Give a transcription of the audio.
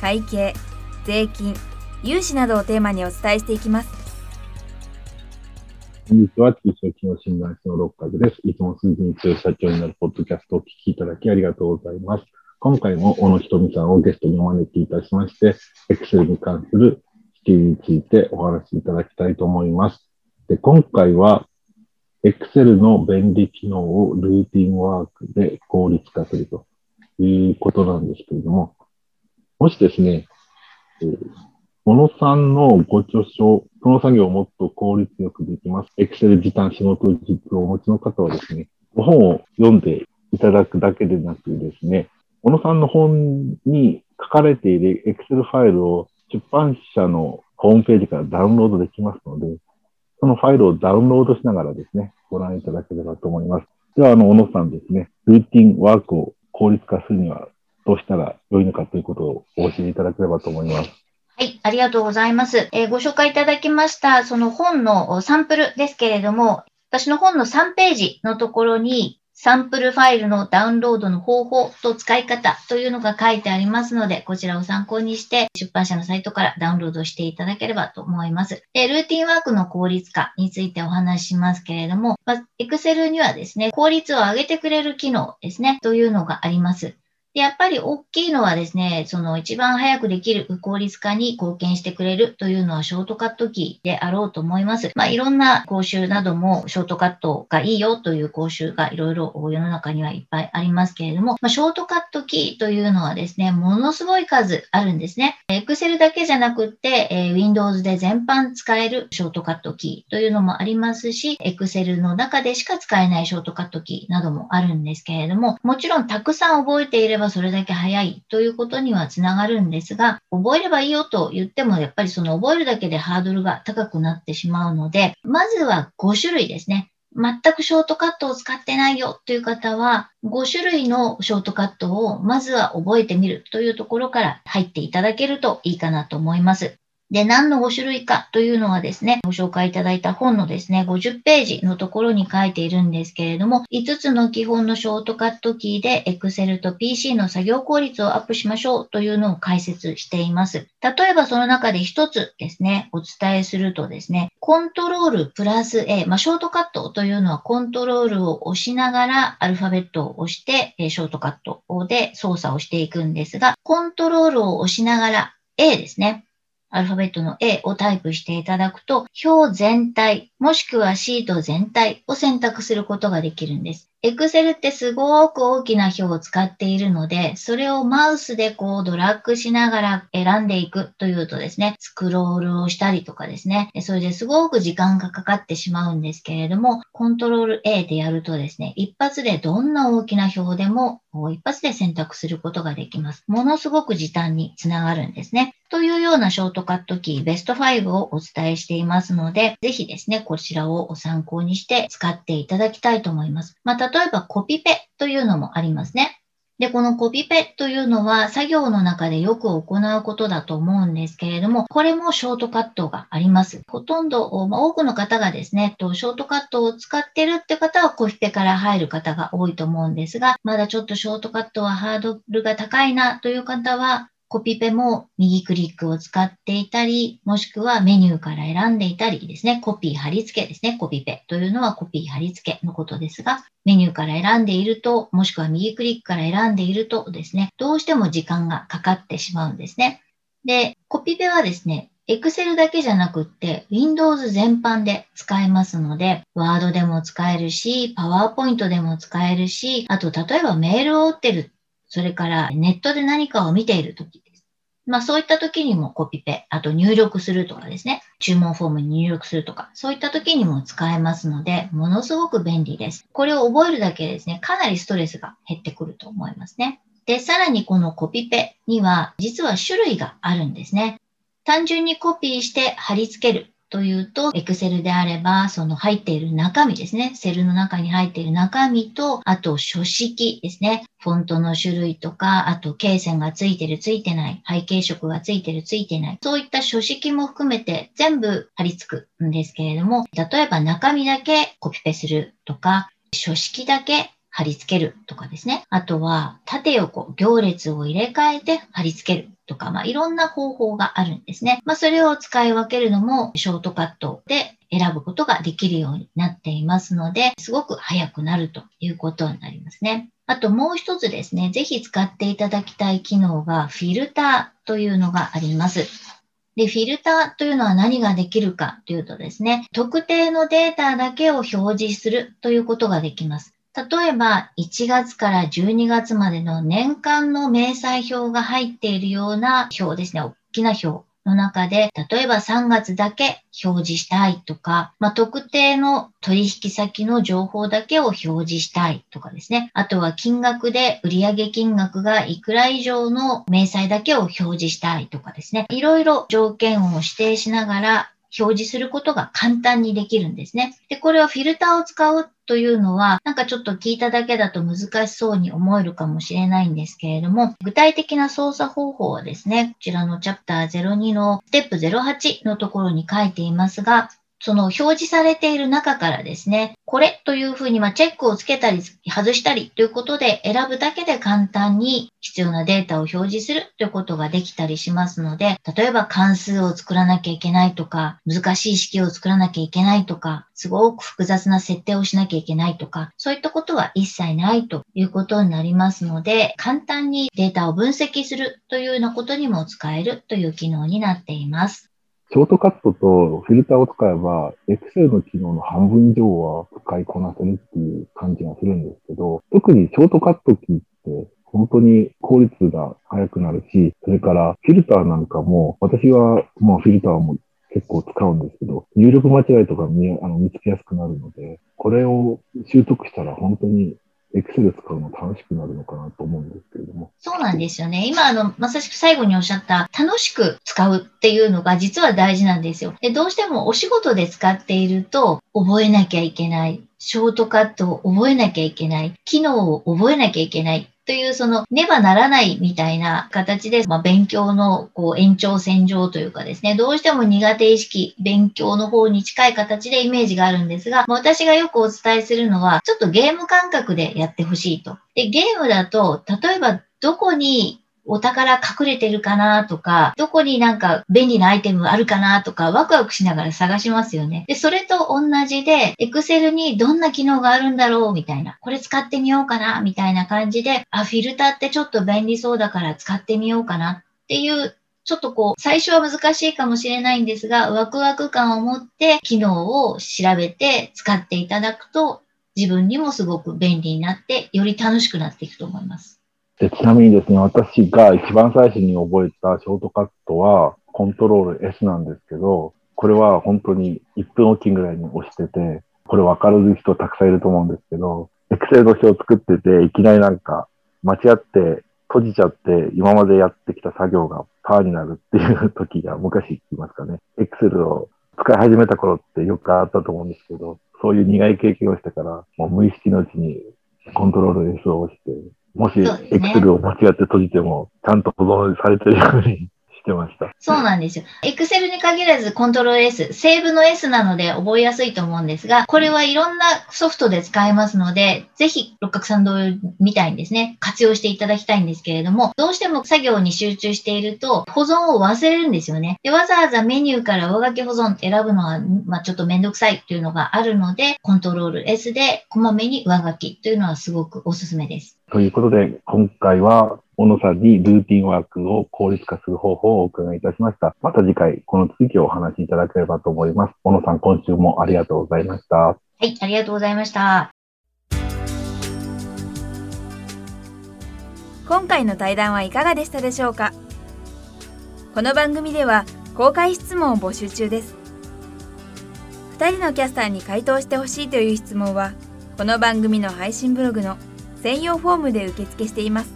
会計税金融資などをテーマにお伝えしていきますこんにちは、中小企業診断士の六角です。いつも数字に強い社長になるポッドキャストをお聞きいただきありがとうございます。今回も小野ひとみさんをゲストにお招きいたしまして、Excel に関する仕組みについてお話しいただきたいと思います。で今回は Excel の便利機能をルーティンワークで効率化するということなんですけれども、もしですね、えー小野さんのご著書、この作業をもっと効率よくできます。Excel 時短仕事実をお持ちの方はですね、ご本を読んでいただくだけでなくですね、小野さんの本に書かれている Excel ファイルを出版社のホームページからダウンロードできますので、そのファイルをダウンロードしながらですね、ご覧いただければと思います。では、あの、小野さんですね、ルーティンワークを効率化するにはどうしたら良いのかということをお教えいただければと思います。はい、ありがとうございます。えー、ご紹介いただきました、その本のサンプルですけれども、私の本の3ページのところに、サンプルファイルのダウンロードの方法と使い方というのが書いてありますので、こちらを参考にして出版社のサイトからダウンロードしていただければと思います。で、ルーティンワークの効率化についてお話ししますけれども、まあ、Excel にはですね、効率を上げてくれる機能ですね、というのがあります。で、やっぱり大きいのはですね、その一番早くできる効率化に貢献してくれるというのはショートカットキーであろうと思います。まあ、いろんな講習などもショートカットがいいよという講習がいろいろ世の中にはいっぱいありますけれども、まあ、ショートカットキーというのはですね、ものすごい数あるんですね。Excel だけじゃなくって、え、Windows で全般使えるショートカットキーというのもありますし、Excel の中でしか使えないショートカットキーなどもあるんですけれども、もちろんたくさん覚えていればがそれだけ早いということにはつながるんですが、覚えればいいよと言っても、やっぱりその覚えるだけでハードルが高くなってしまうので、まずは5種類ですね。全くショートカットを使ってないよという方は、5種類のショートカットをまずは覚えてみるというところから入っていただけるといいかなと思います。で、何の5種類かというのはですね、ご紹介いただいた本のですね、50ページのところに書いているんですけれども、5つの基本のショートカットキーで Excel と PC の作業効率をアップしましょうというのを解説しています。例えばその中で1つですね、お伝えするとですね、コントロールプラス A、まあ、ショートカットというのはコントロールを押しながらアルファベットを押して、ショートカットで操作をしていくんですが、コントロールを押しながら A ですね。アルファベットの A をタイプしていただくと、表全体、もしくはシート全体を選択することができるんです。Excel ってすごく大きな表を使っているので、それをマウスでこうドラッグしながら選んでいくというとですね、スクロールをしたりとかですね、それですごく時間がかかってしまうんですけれども、コントロール A でやるとですね、一発でどんな大きな表でも一発で選択することができます。ものすごく時短につながるんですね。というようなショートカットキーベスト5をお伝えしていますので、ぜひですね、こちらを参考にして使っていただきたいと思います。まあ、例えばコピペというのもありますね。で、このコピペというのは作業の中でよく行うことだと思うんですけれども、これもショートカットがあります。ほとんど、まあ、多くの方がですね、ショートカットを使ってるって方はコピペから入る方が多いと思うんですが、まだちょっとショートカットはハードルが高いなという方は、コピペも右クリックを使っていたり、もしくはメニューから選んでいたりですね、コピー貼り付けですね、コピペというのはコピー貼り付けのことですが、メニューから選んでいると、もしくは右クリックから選んでいるとですね、どうしても時間がかかってしまうんですね。で、コピペはですね、Excel だけじゃなくって Windows 全般で使えますので、Word でも使えるし、PowerPoint でも使えるし、あと例えばメールを打ってるそれからネットで何かを見ているときです。まあそういった時にもコピペ、あと入力するとかですね、注文フォームに入力するとか、そういった時にも使えますので、ものすごく便利です。これを覚えるだけでですね、かなりストレスが減ってくると思いますね。で、さらにこのコピペには実は種類があるんですね。単純にコピーして貼り付けるというと、Excel であれば、その入っている中身ですね。セルの中に入っている中身と、あと書式ですね。フォントの種類とか、あと罫線がついてるついてない、背景色がついてるついてない。そういった書式も含めて全部貼り付くんですけれども、例えば中身だけコピペするとか、書式だけ貼り付けるとかですね。あとは、縦横、行列を入れ替えて貼り付けるとか、まあ、いろんな方法があるんですね。まあ、それを使い分けるのも、ショートカットで選ぶことができるようになっていますので、すごく早くなるということになりますね。あともう一つですね、ぜひ使っていただきたい機能がフィルターというのがあります。で、フィルターというのは何ができるかというとですね、特定のデータだけを表示するということができます。例えば、1月から12月までの年間の明細表が入っているような表ですね。大きな表の中で、例えば3月だけ表示したいとか、まあ、特定の取引先の情報だけを表示したいとかですね。あとは金額で売上金額がいくら以上の明細だけを表示したいとかですね。いろいろ条件を指定しながら表示することが簡単にできるんですね。で、これはフィルターを使うというのは、なんかちょっと聞いただけだと難しそうに思えるかもしれないんですけれども、具体的な操作方法はですね、こちらのチャプター02のステップ08のところに書いていますが、その表示されている中からですね、これというふうにまチェックをつけたり外したりということで選ぶだけで簡単に必要なデータを表示するということができたりしますので、例えば関数を作らなきゃいけないとか、難しい式を作らなきゃいけないとか、すごく複雑な設定をしなきゃいけないとか、そういったことは一切ないということになりますので、簡単にデータを分析するというようなことにも使えるという機能になっています。ショートカットとフィルターを使えば、Excel の機能の半分以上は使いこなせるっていう感じがするんですけど、特にショートカットキーって本当に効率が速くなるし、それからフィルターなんかも、私はまあフィルターも結構使うんですけど、入力間違いとか見あの見つけやすくなるので、これを習得したら本当にエクセル使うの楽しくなるのかなと思うんです。そうなんですよね。今、あの、まさしく最後におっしゃった楽しく使うっていうのが実は大事なんですよ。で、どうしてもお仕事で使っていると覚えなきゃいけない。ショートカットを覚えなきゃいけない。機能を覚えなきゃいけない。というそのねばならないみたいな形で、まあ、勉強のこう延長線上というかですね、どうしても苦手意識、勉強の方に近い形でイメージがあるんですが、まあ、私がよくお伝えするのは、ちょっとゲーム感覚でやってほしいと。で、ゲームだと、例えばどこにお宝隠れてるかなとか、どこになんか便利なアイテムあるかなとか、ワクワクしながら探しますよね。で、それと同じで、Excel にどんな機能があるんだろうみたいな、これ使ってみようかなみたいな感じで、あ、フィルターってちょっと便利そうだから使ってみようかなっていうちょっとこう、最初は難しいかもしれないんですが、ワクワク感を持って機能を調べて使っていただくと、自分にもすごく便利になって、より楽しくなっていくと思います。で、ちなみにですね、私が一番最初に覚えたショートカットは、コントロール S なんですけど、これは本当に1分おきぐらいに押してて、これ分かる人たくさんいると思うんですけど、Excel の表を作ってて、いきなりなんか間違って閉じちゃって、今までやってきた作業がパーになるっていう時が昔言いますかね。Excel を使い始めた頃ってよくあったと思うんですけど、そういう苦い経験をしてから、もう無意識のうちにコントロール S を押して、もし、エクセルを間違って閉じても、ちゃんと保存されてるようにしてました。そうなんですよ。Excel に限らずコントロール S、セーブの S なので覚えやすいと思うんですが、これはいろんなソフトで使えますので、ぜひ六角さん同様みたいにですね、活用していただきたいんですけれども、どうしても作業に集中していると保存を忘れるんですよね。でわざわざメニューから上書き保存って選ぶのは、まあ、ちょっとめんどくさいというのがあるので、コントロール S でこまめに上書きというのはすごくおすすめです。ということで、今回は小野さんにルーティンワークを効率化する方法をお伺いいたしました。また次回、この続きをお話しいただければと思います。小野さん、今週もありがとうございました。はい、ありがとうございました。今回の対談はいかがでしたでしょうか？この番組では公開質問を募集中です。2人のキャスターに回答してほしいという質問は、この番組の配信ブログの専用フォームで受付しています。